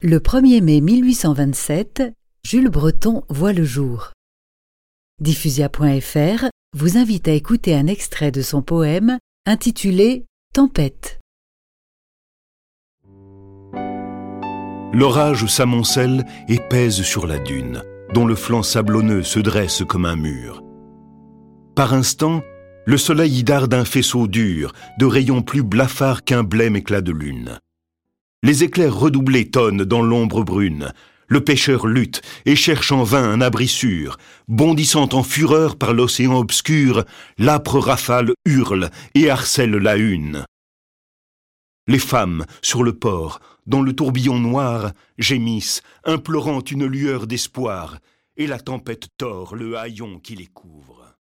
Le 1er mai 1827, Jules Breton voit le jour. Diffusia.fr vous invite à écouter un extrait de son poème intitulé Tempête. L'orage s'amoncelle et pèse sur la dune, dont le flanc sablonneux se dresse comme un mur. Par instant, le soleil y darde un faisceau dur, de rayons plus blafards qu'un blême éclat de lune. Les éclairs redoublés tonnent dans l'ombre brune. Le pêcheur lutte et cherche en vain un abri sûr. Bondissant en fureur par l'océan obscur, l'âpre rafale hurle et harcèle la une. Les femmes, sur le port, dans le tourbillon noir, gémissent, implorant une lueur d'espoir, et la tempête tord le haillon qui les couvre.